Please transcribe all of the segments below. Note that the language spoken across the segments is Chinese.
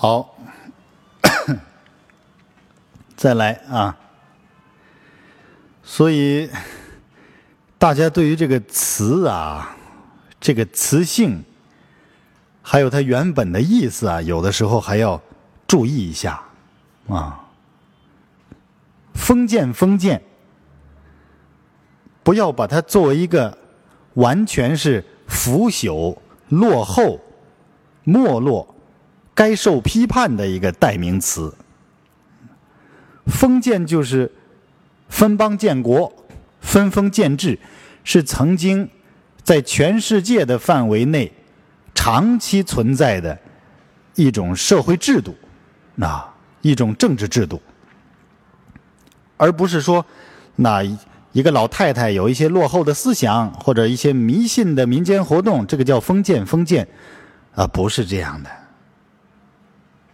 好，再来啊！所以大家对于这个词啊，这个词性，还有它原本的意思啊，有的时候还要注意一下啊。封建，封建，不要把它作为一个完全是腐朽、落后、没落。该受批判的一个代名词。封建就是分邦建国、分封建制，是曾经在全世界的范围内长期存在的一种社会制度，那一种政治制度，而不是说那一个老太太有一些落后的思想或者一些迷信的民间活动，这个叫封建。封建啊，不是这样的。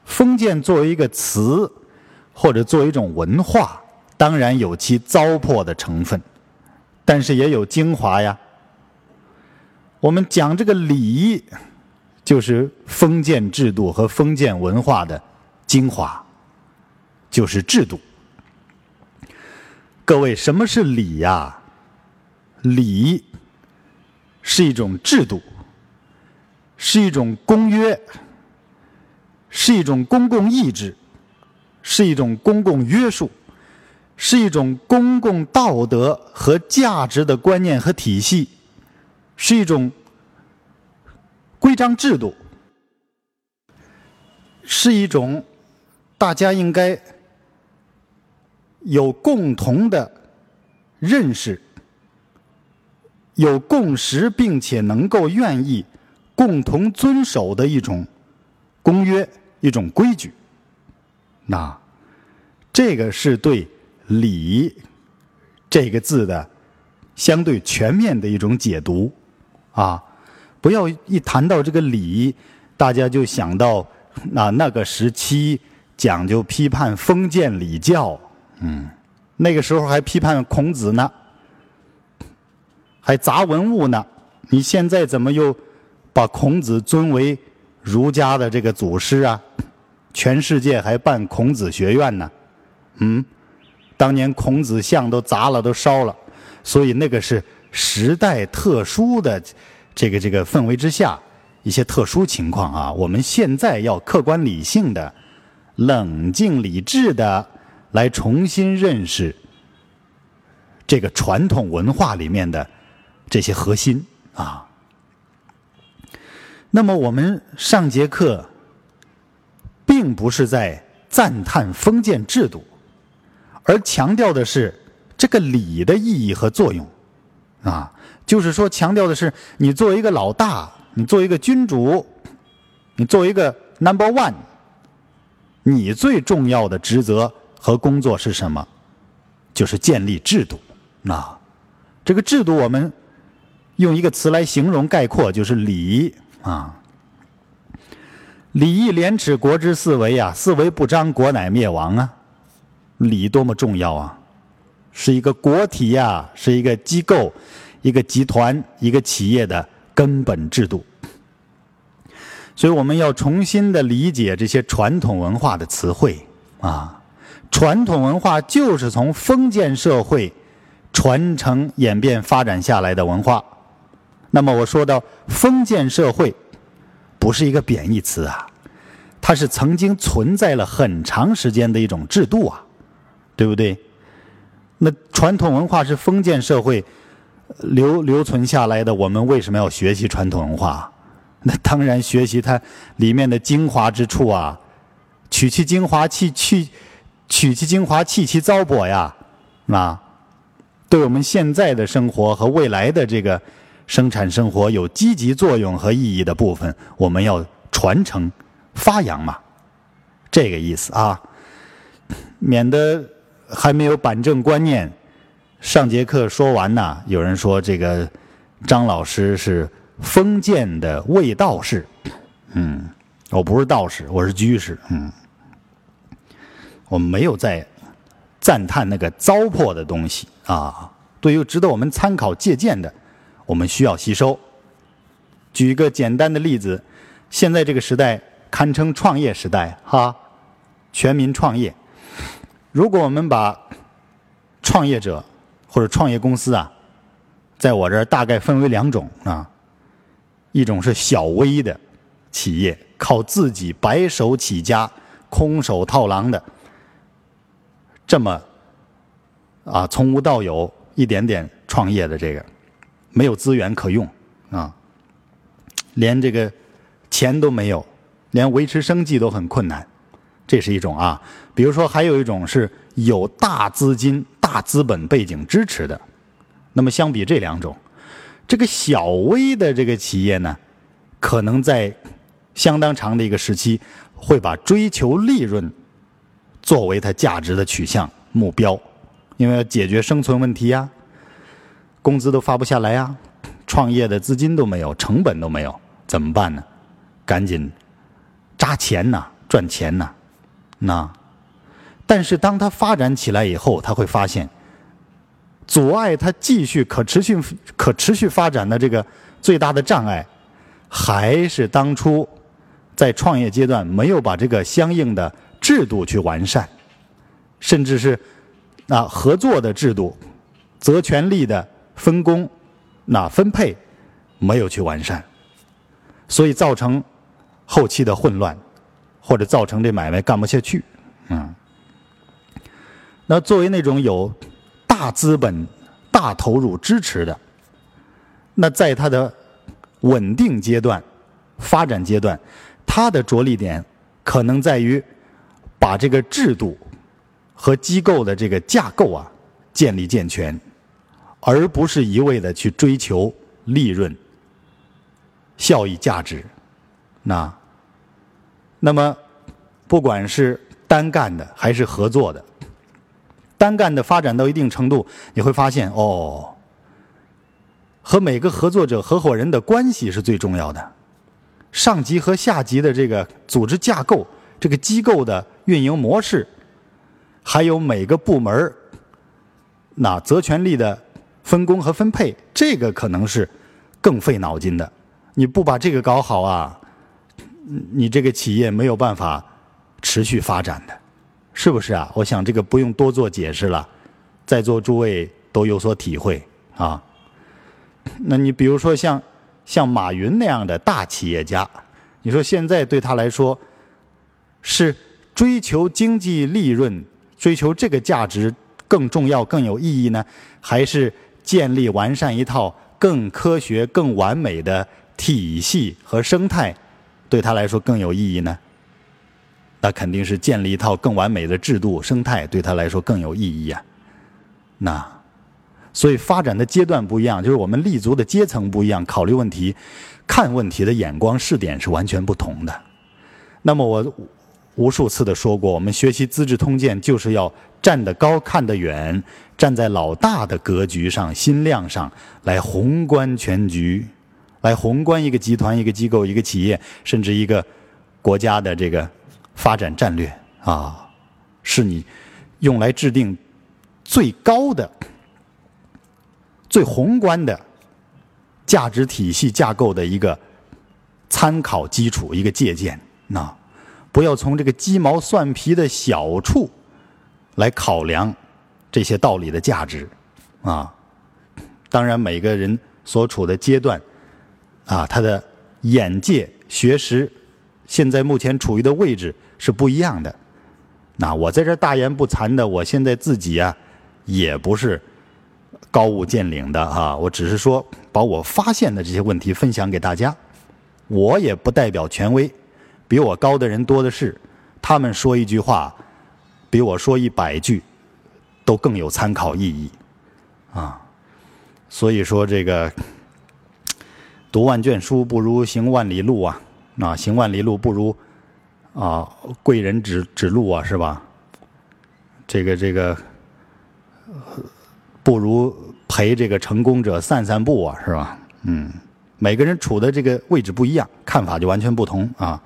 封建作为一个词，或者作为一种文化，当然有其糟粕的成分，但是也有精华呀。我们讲这个礼，就是封建制度和封建文化的精华，就是制度。各位，什么是礼呀？礼是一种制度，是一种公约。是一种公共意志，是一种公共约束，是一种公共道德和价值的观念和体系，是一种规章制度，是一种大家应该有共同的认识、有共识，并且能够愿意共同遵守的一种公约。一种规矩，那这个是对“礼”这个字的相对全面的一种解读啊！不要一谈到这个“礼”，大家就想到那那个时期讲究批判封建礼教，嗯，那个时候还批判孔子呢，还砸文物呢。你现在怎么又把孔子尊为？儒家的这个祖师啊，全世界还办孔子学院呢，嗯，当年孔子像都砸了，都烧了，所以那个是时代特殊的这个这个氛围之下一些特殊情况啊。我们现在要客观理性的、冷静理智的来重新认识这个传统文化里面的这些核心啊。那么我们上节课，并不是在赞叹封建制度，而强调的是这个礼的意义和作用，啊，就是说强调的是你作为一个老大，你作为一个君主，你作为一个 number one，你最重要的职责和工作是什么？就是建立制度。那这个制度，我们用一个词来形容概括，就是礼。啊，礼义廉耻国之四维啊，四维不张，国乃灭亡啊。礼多么重要啊，是一个国体呀，是一个机构、一个集团、一个企业的根本制度。所以我们要重新的理解这些传统文化的词汇啊。传统文化就是从封建社会传承演变发展下来的文化。那么我说到封建社会，不是一个贬义词啊，它是曾经存在了很长时间的一种制度啊，对不对？那传统文化是封建社会留留存下来的，我们为什么要学习传统文化？那当然学习它里面的精华之处啊，取其精华，弃去取其精华，弃其糟粕呀，啊，对我们现在的生活和未来的这个。生产生活有积极作用和意义的部分，我们要传承、发扬嘛，这个意思啊，免得还没有板正观念。上节课说完呢，有人说这个张老师是封建的卫道士，嗯，我不是道士，我是居士，嗯，我没有在赞叹那个糟粕的东西啊，对于值得我们参考借鉴的。我们需要吸收。举一个简单的例子，现在这个时代堪称创业时代哈，全民创业。如果我们把创业者或者创业公司啊，在我这儿大概分为两种啊，一种是小微的企业，靠自己白手起家、空手套狼的，这么啊从无到有一点点创业的这个，没有资源可用啊，连这个钱都没有，连维持生计都很困难。这是一种啊，比如说还有一种是有大资金、大资本背景支持的。那么相比这两种，这个小微的这个企业呢，可能在相当长的一个时期会把追求利润作为它价值的取向目标，因为要解决生存问题呀，工资都发不下来呀，创业的资金都没有，成本都没有，怎么办呢？赶紧扎钱呐，赚钱呐。那，但是当他发展起来以后，他会发现，阻碍他继续可持续、可持续发展的这个最大的障碍，还是当初在创业阶段没有把这个相应的制度去完善，甚至是那合作的制度、责权利的分工、那分配没有去完善，所以造成后期的混乱。或者造成这买卖干不下去，嗯，那作为那种有大资本、大投入支持的，那在它的稳定阶段、发展阶段，它的着力点可能在于把这个制度和机构的这个架构啊建立健全，而不是一味的去追求利润、效益、价值，那。那么，不管是单干的还是合作的，单干的发展到一定程度，你会发现哦，和每个合作者、合伙人的关系是最重要的。上级和下级的这个组织架构、这个机构的运营模式，还有每个部门那责权利的分工和分配，这个可能是更费脑筋的。你不把这个搞好啊？你这个企业没有办法持续发展的，是不是啊？我想这个不用多做解释了，在座诸位都有所体会啊。那你比如说像像马云那样的大企业家，你说现在对他来说是追求经济利润、追求这个价值更重要、更有意义呢，还是建立完善一套更科学、更完美的体系和生态？对他来说更有意义呢？那肯定是建立一套更完美的制度生态，对他来说更有意义呀。那，所以发展的阶段不一样，就是我们立足的阶层不一样，考虑问题、看问题的眼光、视点是完全不同的。那么我无数次的说过，我们学习《资治通鉴》就是要站得高、看得远，站在老大的格局上、心量上来宏观全局。来宏观一个集团、一个机构、一个企业，甚至一个国家的这个发展战略啊，是你用来制定最高的、最宏观的价值体系架构的一个参考基础、一个借鉴。那不要从这个鸡毛蒜皮的小处来考量这些道理的价值啊。当然，每个人所处的阶段。啊，他的眼界、学识，现在目前处于的位置是不一样的。那我在这大言不惭的，我现在自己啊，也不是高屋建瓴的哈，我只是说把我发现的这些问题分享给大家。我也不代表权威，比我高的人多的是，他们说一句话，比我说一百句都更有参考意义啊。所以说这个。读万卷书不如行万里路啊！啊，行万里路不如啊贵人指指路啊，是吧？这个这个不如陪这个成功者散散步啊，是吧？嗯，每个人处的这个位置不一样，看法就完全不同啊。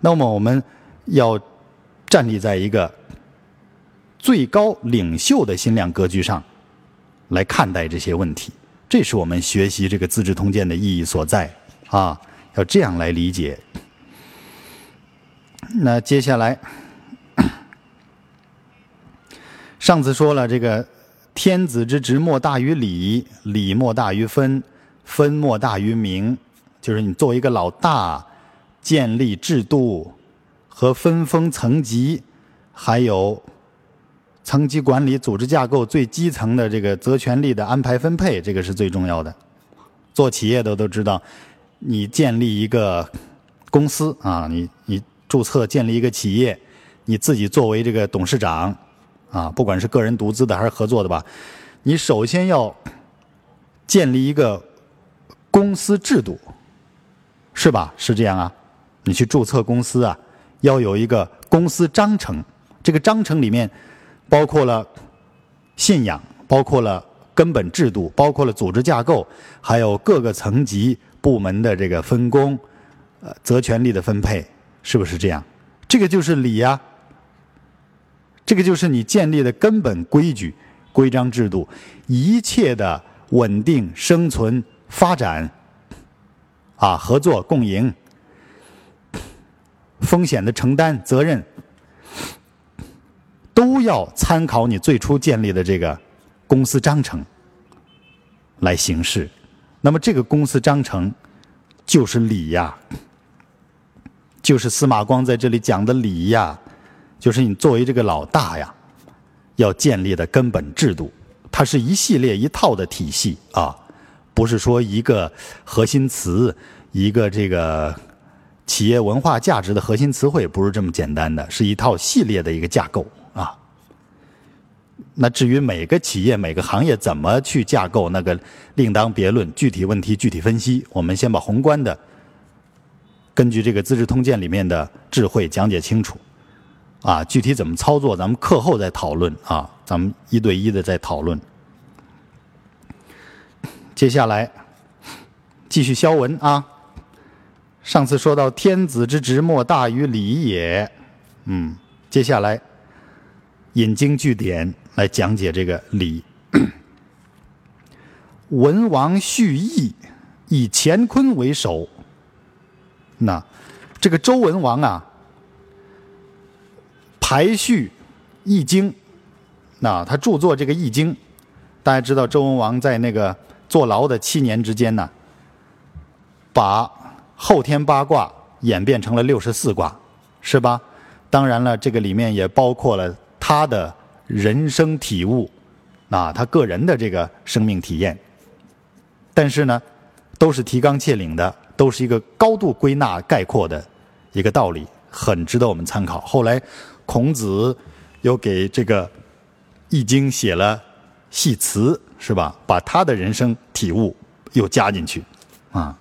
那么我们要站立在一个最高领袖的心量格局上来看待这些问题。这是我们学习这个《资治通鉴》的意义所在啊！要这样来理解。那接下来，上次说了，这个天子之职莫大于礼，礼莫大于分，分莫大于名。就是你作为一个老大，建立制度和分封层级，还有层级管理、组织架构最基层的这个责权利的安排分配，这个是最重要的。做企业的都知道，你建立一个公司啊，你你。注册建立一个企业，你自己作为这个董事长，啊，不管是个人独资的还是合作的吧，你首先要建立一个公司制度，是吧？是这样啊？你去注册公司啊，要有一个公司章程，这个章程里面包括了信仰，包括了根本制度，包括了组织架构，还有各个层级部门的这个分工，呃，责权利的分配。是不是这样？这个就是礼呀，这个就是你建立的根本规矩、规章制度，一切的稳定、生存、发展，啊，合作共赢，风险的承担、责任，都要参考你最初建立的这个公司章程来行事。那么，这个公司章程就是礼呀。就是司马光在这里讲的礼呀，就是你作为这个老大呀，要建立的根本制度，它是一系列一套的体系啊，不是说一个核心词，一个这个企业文化价值的核心词汇，不是这么简单的，是一套系列的一个架构啊。那至于每个企业、每个行业怎么去架构，那个另当别论，具体问题具体分析。我们先把宏观的。根据这个《资治通鉴》里面的智慧讲解清楚，啊，具体怎么操作，咱们课后再讨论啊，咱们一对一的再讨论。接下来继续消文啊。上次说到天子之职莫大于礼也，嗯，接下来引经据典来讲解这个礼。文王蓄意以乾坤为首。那这个周文王啊，排序《易经》，那他著作这个《易经》，大家知道周文王在那个坐牢的七年之间呢，把后天八卦演变成了六十四卦，是吧？当然了，这个里面也包括了他的人生体悟，啊，他个人的这个生命体验，但是呢，都是提纲挈领的。都是一个高度归纳概括的一个道理，很值得我们参考。后来，孔子又给这个《易经》写了系辞，是吧？把他的人生体悟又加进去，啊。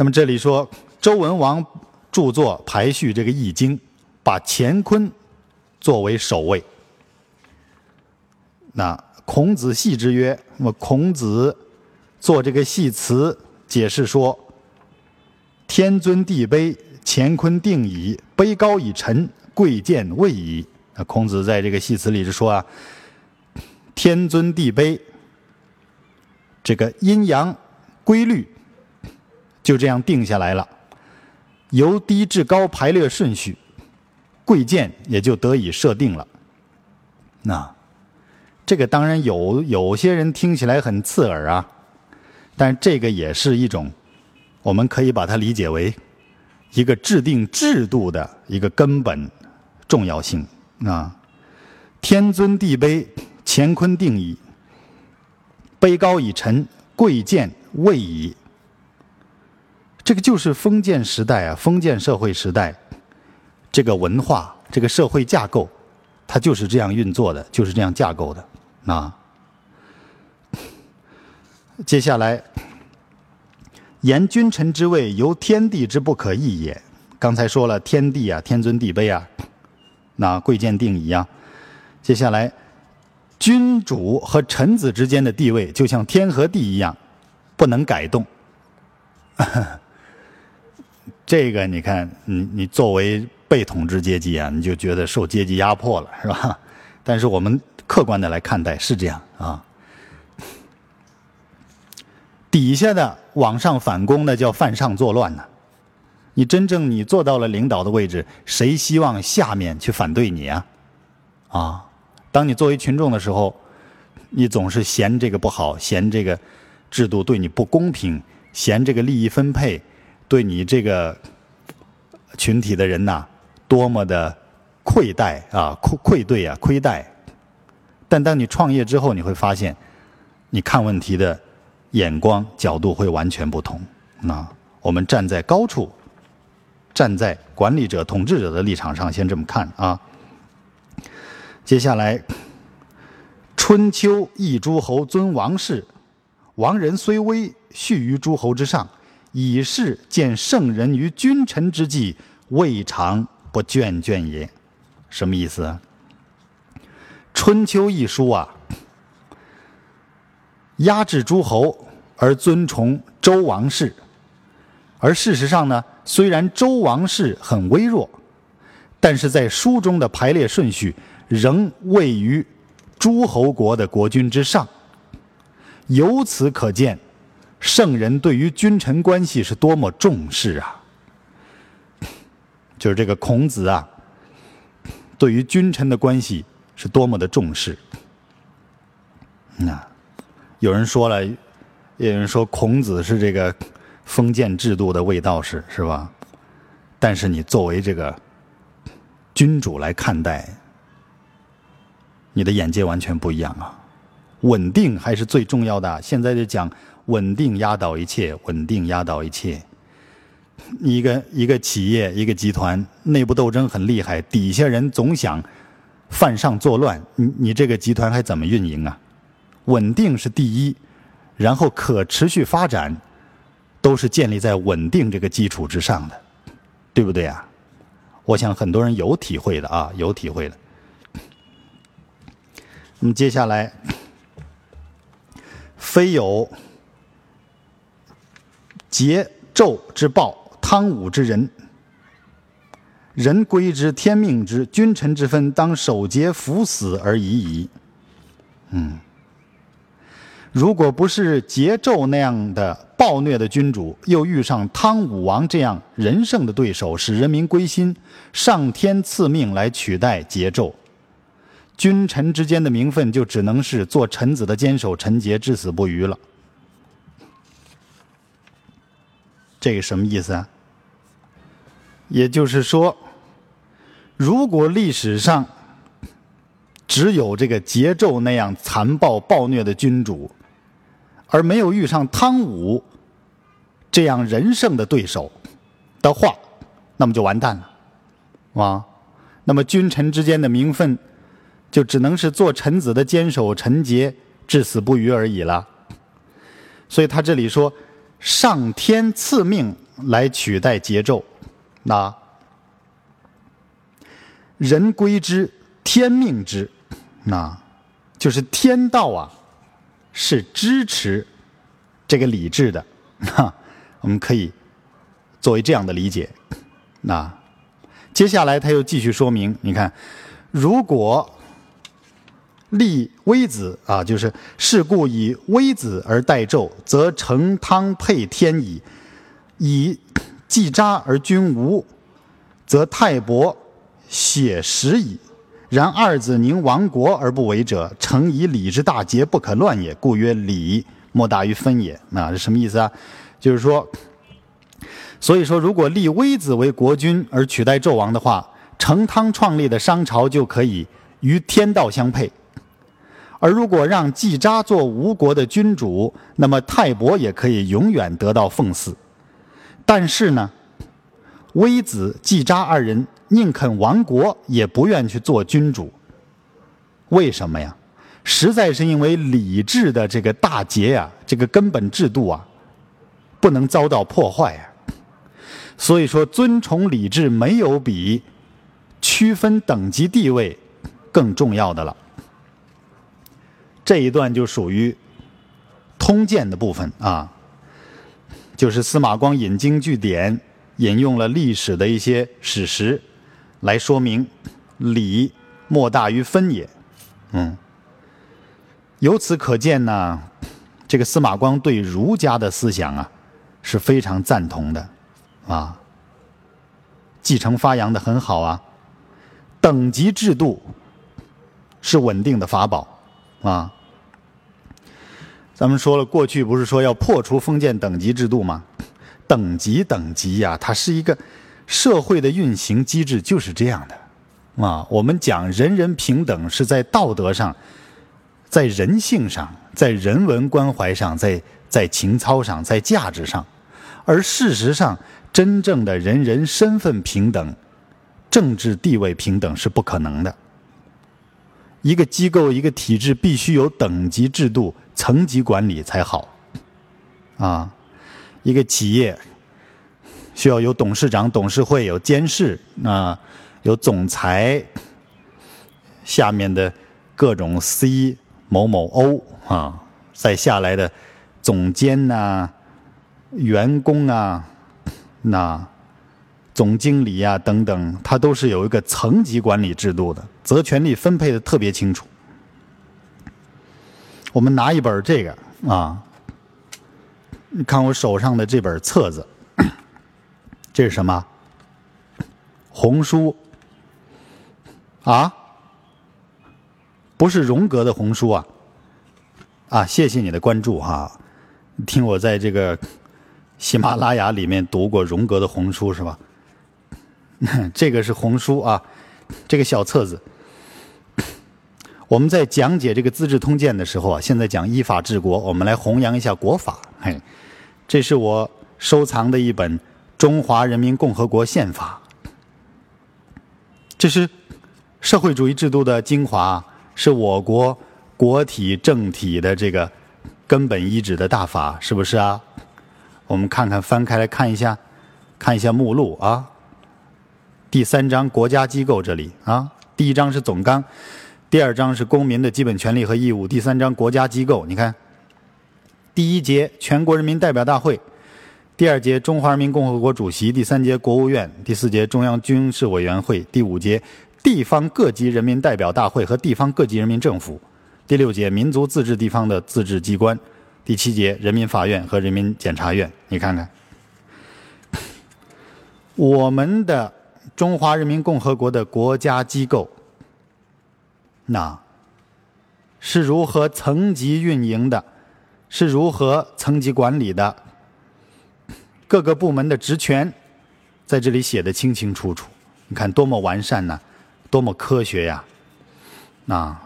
那么这里说，周文王著作排序这个《易经》，把乾坤作为首位。那孔子系之曰：“那么孔子做这个系辞。”解释说：“天尊地卑，乾坤定矣；卑高以臣，贵贱位矣。”那孔子在这个戏词里是说啊：“天尊地卑，这个阴阳规律就这样定下来了，由低至高排列顺序，贵贱也就得以设定了。”那这个当然有有些人听起来很刺耳啊。但这个也是一种，我们可以把它理解为一个制定制度的一个根本重要性啊。天尊地卑，乾坤定矣；卑高以臣，贵贱位矣。这个就是封建时代啊，封建社会时代，这个文化，这个社会架构，它就是这样运作的，就是这样架构的啊。接下来，言君臣之位，由天地之不可易也。刚才说了，天地啊，天尊地卑啊，那贵贱定矣啊。接下来，君主和臣子之间的地位，就像天和地一样，不能改动。这个你看，你你作为被统治阶级啊，你就觉得受阶级压迫了，是吧？但是我们客观的来看待，是这样啊。底下的往上反攻，那叫犯上作乱呢。你真正你做到了领导的位置，谁希望下面去反对你啊？啊，当你作为群众的时候，你总是嫌这个不好，嫌这个制度对你不公平，嫌这个利益分配对你这个群体的人呐多么的愧待啊，愧愧对啊，亏待。但当你创业之后，你会发现，你看问题的眼光角度会完全不同。那我们站在高处，站在管理者、统治者的立场上，先这么看啊。接下来，春秋一诸侯尊王室，王人虽微，序于诸侯之上，以是见圣人于君臣之际，未尝不眷眷也。什么意思？《春秋》一书啊，压制诸侯而尊崇周王室，而事实上呢，虽然周王室很微弱，但是在书中的排列顺序。仍位于诸侯国的国君之上，由此可见，圣人对于君臣关系是多么重视啊！就是这个孔子啊，对于君臣的关系是多么的重视。那有人说了，有人说孔子是这个封建制度的卫道士，是吧？但是你作为这个君主来看待。你的眼界完全不一样啊！稳定还是最重要的。现在就讲稳定压倒一切，稳定压倒一切。一个一个企业、一个集团内部斗争很厉害，底下人总想犯上作乱，你你这个集团还怎么运营啊？稳定是第一，然后可持续发展都是建立在稳定这个基础之上的，对不对啊？我想很多人有体会的啊，有体会的。那么接下来，非有桀纣之暴，汤武之人，人归之，天命之，君臣之分，当守节服死而已矣。嗯，如果不是桀纣那样的暴虐的君主，又遇上汤武王这样仁圣的对手，使人民归心，上天赐命来取代桀纣。君臣之间的名分就只能是做臣子的坚守臣节，至死不渝了。这个什么意思啊？也就是说，如果历史上只有这个桀纣那样残暴暴虐的君主，而没有遇上汤武这样仁圣的对手的话，那么就完蛋了，啊，那么君臣之间的名分。就只能是做臣子的坚守臣节，至死不渝而已了。所以他这里说，上天赐命来取代桀纣，那人归之，天命之，那就是天道啊，是支持这个礼制的。哈，我们可以作为这样的理解。那接下来他又继续说明，你看，如果。立微子啊，就是是故以微子而代纣，则成汤配天矣；以季札而君无，则泰伯写实矣。然二子宁亡国而不为者，诚以礼之大节不可乱也。故曰礼莫大于分也。那是什么意思啊？就是说，所以说，如果立微子为国君而取代纣王的话，成汤创立的商朝就可以与天道相配。而如果让季札做吴国的君主，那么泰伯也可以永远得到奉祀。但是呢，微子、季札二人宁肯亡国，也不愿去做君主。为什么呀？实在是因为礼制的这个大节呀，这个根本制度啊，不能遭到破坏呀。所以说，尊崇礼制没有比区分等级地位更重要的了。这一段就属于通鉴的部分啊，就是司马光引经据典，引用了历史的一些史实，来说明礼莫大于分也。嗯，由此可见呢，这个司马光对儒家的思想啊是非常赞同的啊。继承发扬的很好啊。等级制度是稳定的法宝啊。咱们说了，过去不是说要破除封建等级制度吗？等级等级呀，它是一个社会的运行机制，就是这样的啊。我们讲人人平等，是在道德上，在人性上，在人文关怀上，在在情操上，在价值上。而事实上，真正的人人身份平等、政治地位平等是不可能的。一个机构、一个体制必须有等级制度。层级管理才好，啊，一个企业需要有董事长、董事会有监事啊，有总裁，下面的各种 C 某某 O 啊，再下来的总监呐、员工啊、那总经理啊等等，它都是有一个层级管理制度的，责权利分配的特别清楚。我们拿一本这个啊，你看我手上的这本册子，这是什么？红书啊？不是荣格的红书啊？啊，谢谢你的关注哈！听我在这个喜马拉雅里面读过荣格的红书是吧？这个是红书啊，这个小册子。我们在讲解这个《资治通鉴》的时候啊，现在讲依法治国，我们来弘扬一下国法。嘿，这是我收藏的一本《中华人民共和国宪法》，这是社会主义制度的精华，是我国国体政体的这个根本依止的大法，是不是啊？我们看看，翻开来看一下，看一下目录啊。第三章国家机构这里啊，第一章是总纲。第二章是公民的基本权利和义务。第三章国家机构，你看，第一节全国人民代表大会，第二节中华人民共和国主席，第三节国务院，第四节中央军事委员会，第五节地方各级人民代表大会和地方各级人民政府，第六节民族自治地方的自治机关，第七节人民法院和人民检察院。你看看，我们的中华人民共和国的国家机构。那是如何层级运营的？是如何层级管理的？各个部门的职权在这里写的清清楚楚。你看多么完善呢？多么科学呀！那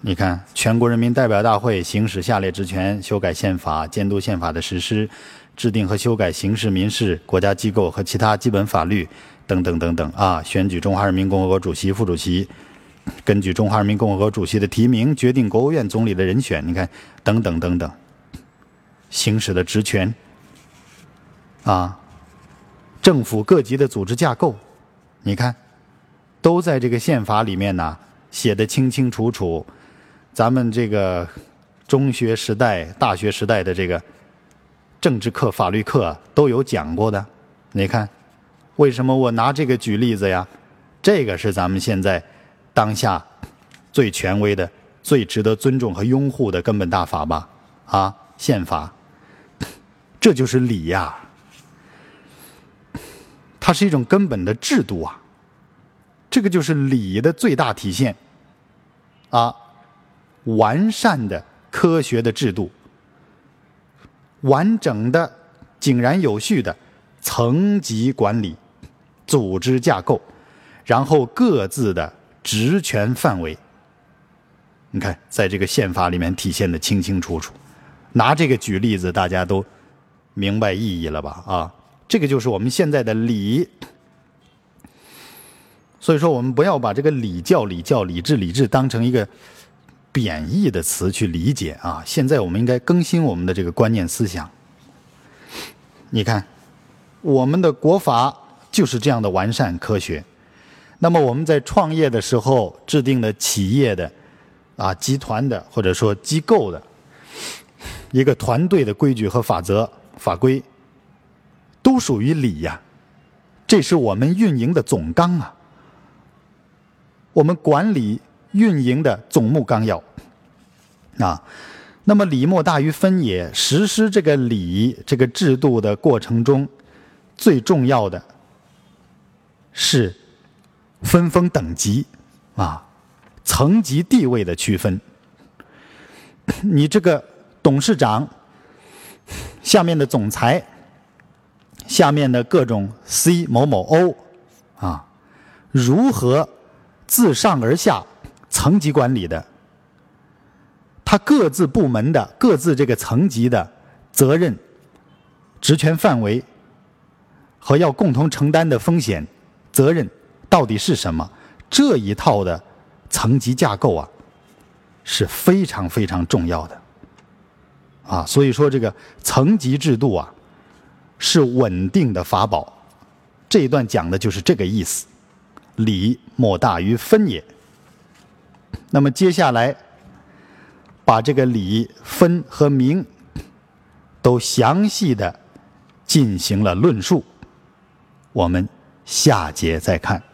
你看，全国人民代表大会行使下列职权：修改宪法、监督宪法的实施、制定和修改刑事、民事、国家机构和其他基本法律。等等等等啊！选举中华人民共和国主席、副主席，根据中华人民共和国主席的提名决定国务院总理的人选。你看，等等等等，行使的职权啊，政府各级的组织架构，你看，都在这个宪法里面呢，写的清清楚楚。咱们这个中学时代、大学时代的这个政治课、法律课都有讲过的，你看。为什么我拿这个举例子呀？这个是咱们现在当下最权威的、最值得尊重和拥护的根本大法吧？啊，宪法，这就是礼呀。它是一种根本的制度啊，这个就是礼的最大体现啊。完善的科学的制度，完整的、井然有序的层级管理。组织架构，然后各自的职权范围，你看，在这个宪法里面体现的清清楚楚。拿这个举例子，大家都明白意义了吧？啊，这个就是我们现在的礼。所以说，我们不要把这个礼教、礼教、礼制、礼制当成一个贬义的词去理解啊。现在我们应该更新我们的这个观念思想。你看，我们的国法。就是这样的完善科学。那么我们在创业的时候制定的企业的啊集团的或者说机构的一个团队的规矩和法则法规，都属于礼呀。这是我们运营的总纲啊，我们管理运营的总目纲要啊。那么礼莫大于分也，实施这个礼这个制度的过程中。最重要的是分封等级啊，层级地位的区分。你这个董事长下面的总裁，下面的各种 C 某某 O 啊，如何自上而下层级管理的？他各自部门的各自这个层级的责任、职权范围和要共同承担的风险、责任到底是什么？这一套的层级架构啊，是非常非常重要的啊。所以说，这个层级制度啊，是稳定的法宝。这一段讲的就是这个意思。理莫大于分也。那么接下来。把这个理分和名都详细的进行了论述，我们下节再看。